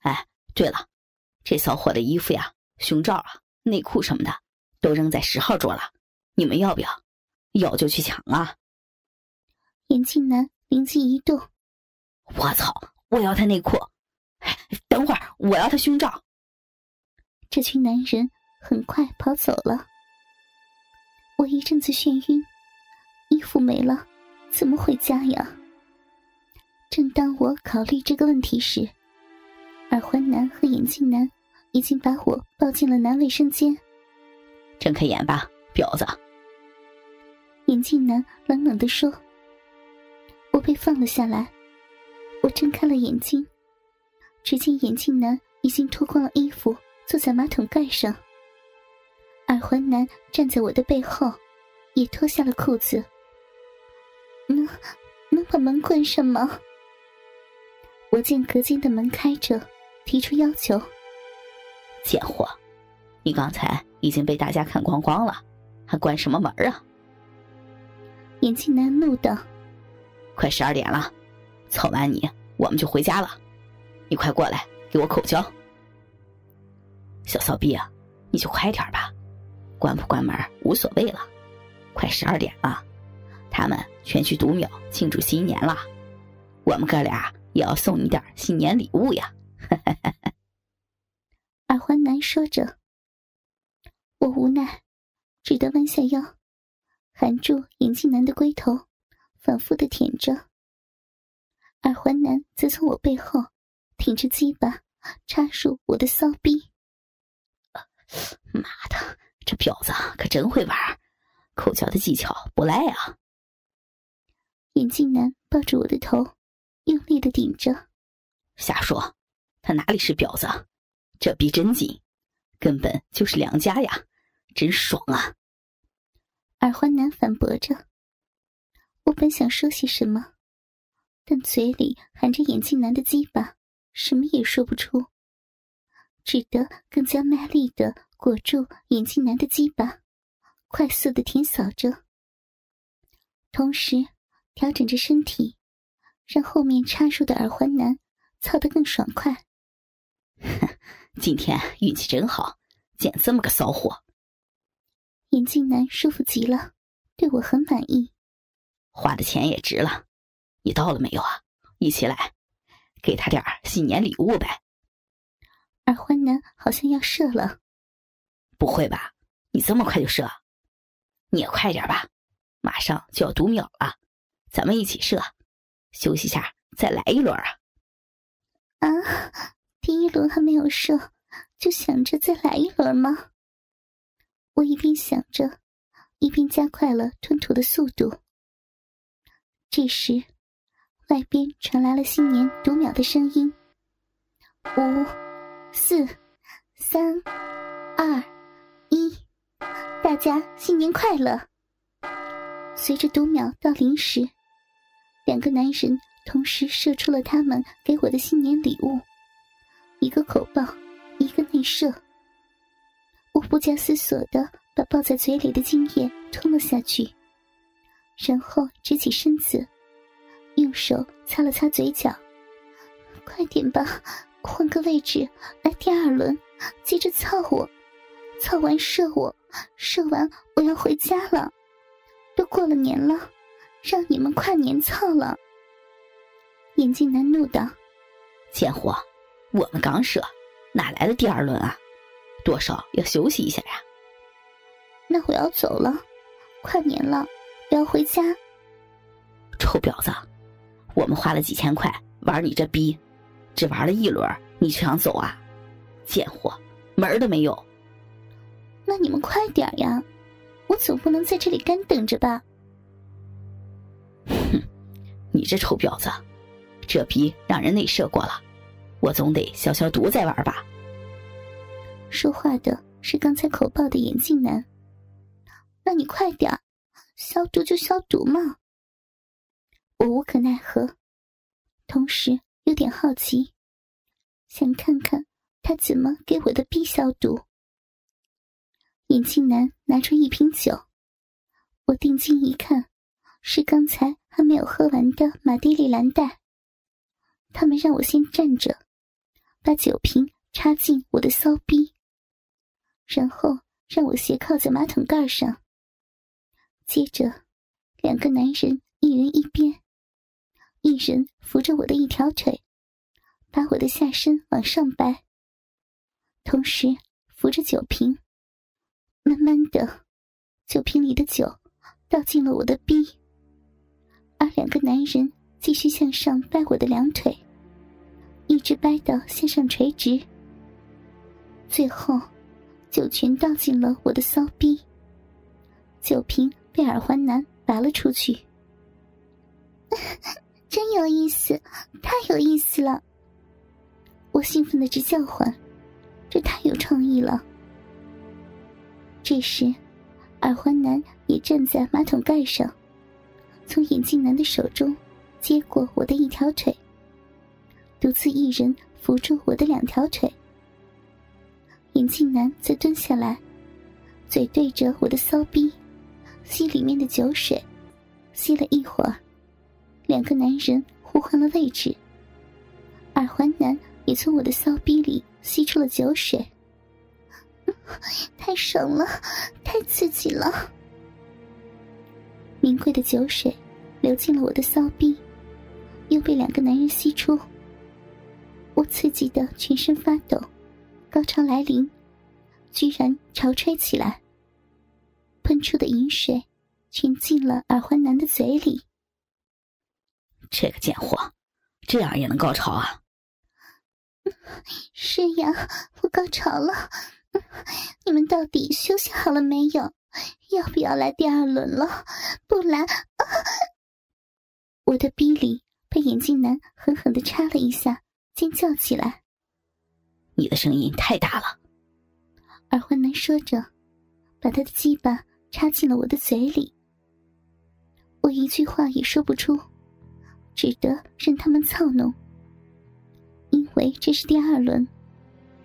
哎，对了，这骚货的衣服呀、胸罩啊、内裤什么的，都扔在十号桌了，你们要不要？要就去抢啊！眼镜男灵机一动，我操！我要他内裤！等会儿，我要他胸罩！这群男人很快跑走了，我一阵子眩晕，衣服没了，怎么回家呀？正当我考虑这个问题时，耳环男和眼镜男已经把我抱进了男卫生间。睁开眼吧，婊子！眼镜男冷冷地说。我被放了下来，我睁开了眼睛，只见眼镜男已经脱光了衣服，坐在马桶盖上。耳环男站在我的背后，也脱下了裤子。能能把门关上吗？我见隔间的门开着，提出要求。贱货，你刚才已经被大家看光光了，还关什么门啊？眼镜男怒道。快十二点了，操完你我们就回家了。你快过来给我口交。小骚逼啊，你就快点吧，关不关门无所谓了。快十二点了，他们全去读秒庆祝新年了，我们哥俩也要送你点新年礼物呀。耳环男说着，我无奈，只得弯下腰，含住眼镜男的龟头。反复的舔着，耳环男则从我背后挺着鸡巴插入我的骚逼。妈的，这婊子可真会玩，口交的技巧不赖啊！眼镜男抱住我的头，用力的顶着。瞎说，他哪里是婊子？这逼真紧，根本就是良家呀，真爽啊！耳环男反驳着。我本想说些什么，但嘴里含着眼镜男的鸡巴，什么也说不出，只得更加卖力的裹住眼镜男的鸡巴，快速的舔扫着，同时调整着身体，让后面插入的耳环男操得更爽快。今天运气真好，捡这么个骚货。眼镜男舒服极了，对我很满意。花的钱也值了，你到了没有啊？一起来，给他点新年礼物呗。耳环男好像要射了，不会吧？你这么快就射？你也快点吧，马上就要读秒了，咱们一起射，休息下再来一轮啊！啊，一轮还没有射，就想着再来一轮吗？我一边想着，一边加快了吞吐的速度。这时，外边传来了新年读秒的声音：五、四、三、二、一，大家新年快乐！随着读秒到零时，两个男人同时射出了他们给我的新年礼物，一个口爆，一个内射。我不假思索的把抱在嘴里的精液吞了下去。然后直起身子，用手擦了擦嘴角。快点吧，换个位置来第二轮，接着操我，操完射我，射完我要回家了。都过了年了，让你们跨年操了。眼镜男怒道：“贱货，我们刚射，哪来的第二轮啊？多少要休息一下呀。”那我要走了，跨年了。我要回家，臭婊子！我们花了几千块玩你这逼，只玩了一轮，你就想走啊？贱货，门儿都没有！那你们快点呀，我总不能在这里干等着吧？哼，你这臭婊子，这逼让人内射过了，我总得消消毒再玩吧？说话的是刚才口爆的眼镜男，那你快点。消毒就消毒嘛，我无可奈何，同时有点好奇，想看看他怎么给我的逼消毒。眼镜男拿出一瓶酒，我定睛一看，是刚才还没有喝完的马蒂利兰黛。他们让我先站着，把酒瓶插进我的骚逼，然后让我斜靠在马桶盖上。接着，两个男人一人一边，一人扶着我的一条腿，把我的下身往上掰，同时扶着酒瓶。慢慢的，酒瓶里的酒倒进了我的逼，而两个男人继续向上掰我的两腿。一直掰到向上垂直，最后酒全倒进了我的骚逼，酒瓶被耳环男拔了出去。真有意思，太有意思了！我兴奋的直叫唤，这太有创意了。这时，耳环男也站在马桶盖上，从眼镜男的手中接过我的一条腿。独自一人扶住我的两条腿，眼镜男则蹲下来，嘴对着我的骚逼，吸里面的酒水。吸了一会儿，两个男人互换了位置，耳环男也从我的骚逼里吸出了酒水。太爽了，太刺激了！名贵的酒水流进了我的骚逼，又被两个男人吸出。我刺激的全身发抖，高潮来临，居然潮吹起来。喷出的饮水全进了耳环男的嘴里。这个贱货，这样也能高潮啊？是呀，我高潮了。你们到底休息好了没有？要不要来第二轮了？不来，我的逼里被眼镜男狠狠的插了一下。尖叫起来！你的声音太大了。耳环男说着，把他的鸡巴插进了我的嘴里。我一句话也说不出，只得任他们操弄。因为这是第二轮，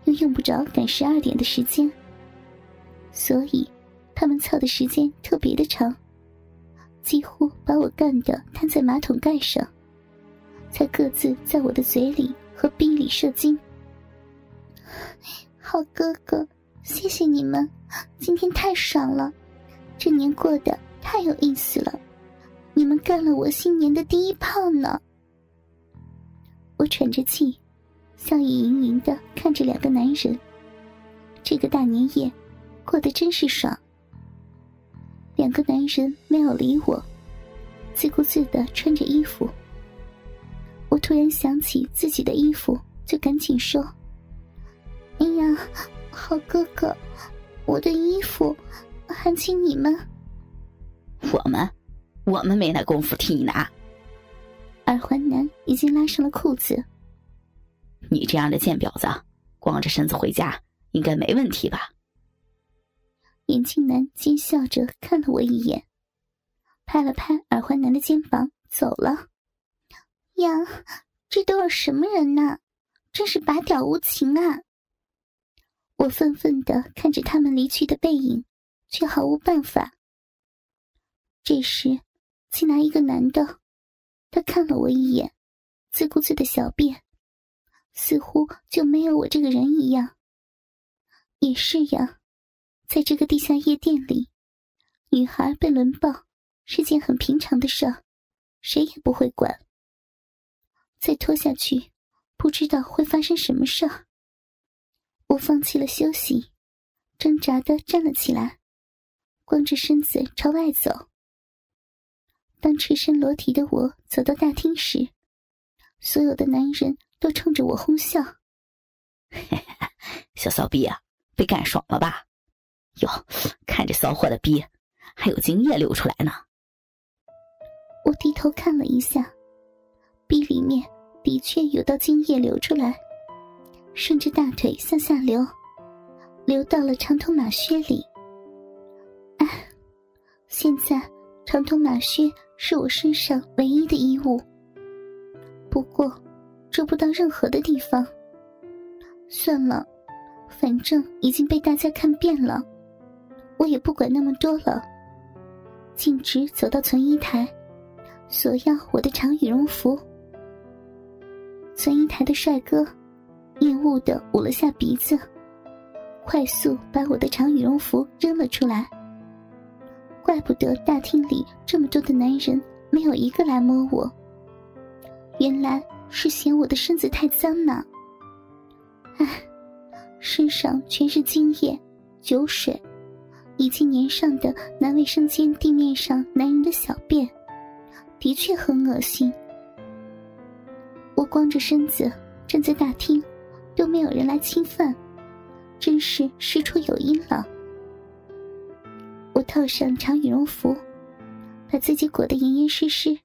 又用不着赶十二点的时间，所以他们操的时间特别的长，几乎把我干的瘫在马桶盖上，才各自在我的嘴里。和逼里射精，好哥哥，谢谢你们，今天太爽了，这年过得太有意思了，你们干了我新年的第一炮呢。我喘着气，笑意盈盈的看着两个男人，这个大年夜过得真是爽。两个男人没有理我，自顾自的穿着衣服。我突然想起自己的衣服，就赶紧说：“哎呀，好哥哥，我的衣服，还请你们。”我们，我们没那功夫替你拿。耳环男已经拉上了裤子。你这样的贱婊子，光着身子回家应该没问题吧？眼镜男奸笑着看了我一眼，拍了拍耳环男的肩膀，走了。呀，这都是什么人呐？真是拔屌无情啊！我愤愤的看着他们离去的背影，却毫无办法。这时，进来一个男的，他看了我一眼，自顾自的小便，似乎就没有我这个人一样。也是呀，在这个地下夜店里，女孩被轮暴是件很平常的事，谁也不会管。再拖下去，不知道会发生什么事。我放弃了休息，挣扎的站了起来，光着身子朝外走。当赤身裸体的我走到大厅时，所有的男人都冲着我哄笑：“小骚逼啊，被干爽了吧？哟，看这骚货的逼，还有精液流出来呢。”我低头看了一下。逼里面的确有道精液流出来，顺着大腿向下流，流到了长筒马靴里。哎，现在长筒马靴是我身上唯一的衣物，不过遮不到任何的地方。算了，反正已经被大家看遍了，我也不管那么多了。径直走到存衣台，索要我的长羽绒服。存银台的帅哥厌恶的捂了下鼻子，快速把我的长羽绒服扔了出来。怪不得大厅里这么多的男人没有一个来摸我，原来是嫌我的身子太脏呢。唉，身上全是精液、酒水，以及粘上的男卫生间地面上男人的小便，的确很恶心。我光着身子站在大厅。都没有人来侵犯，真是事出有因了。我套上长羽绒服，把自己裹得严严实实，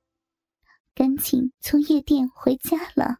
赶紧从夜店回家了。